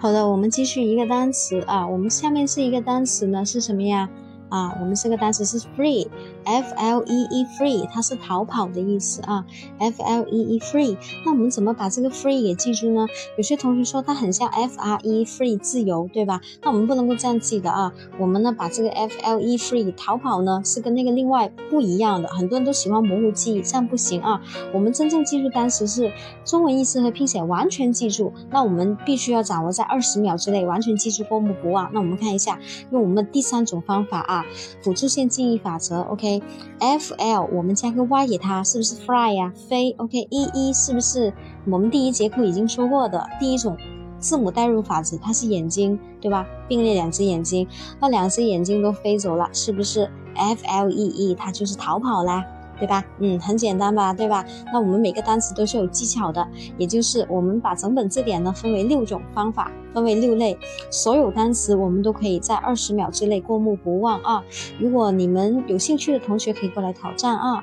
好的，我们继续一个单词啊，我们下面是一个单词呢，是什么呀？啊，我们这个单词是 free f l e e free，它是逃跑的意思啊，f l e e free。那我们怎么把这个 free 给记住呢？有些同学说它很像 f r e free 自由，对吧？那我们不能够这样记的啊。我们呢把这个 f l e free 逃跑呢是跟那个另外不一样的，很多人都喜欢模糊记忆，这样不行啊。我们真正记住单词是中文意思和拼写完全记住，那我们必须要掌握在二十秒之内完全记住，过目不忘。那我们看一下，用我们的第三种方法啊。辅助线记忆法则 OK f l，我们加个 Y 给它，是不是 fly 呀？飞，OK，E E 是不是我们第一节课已经说过的第一种字母代入法子？它是眼睛，对吧？并列两只眼睛，那两只眼睛都飞走了，是不是 F L E E 它就是逃跑啦？对吧？嗯，很简单吧，对吧？那我们每个单词都是有技巧的，也就是我们把整本字典呢分为六种方法，分为六类，所有单词我们都可以在二十秒之内过目不忘啊！如果你们有兴趣的同学可以过来挑战啊！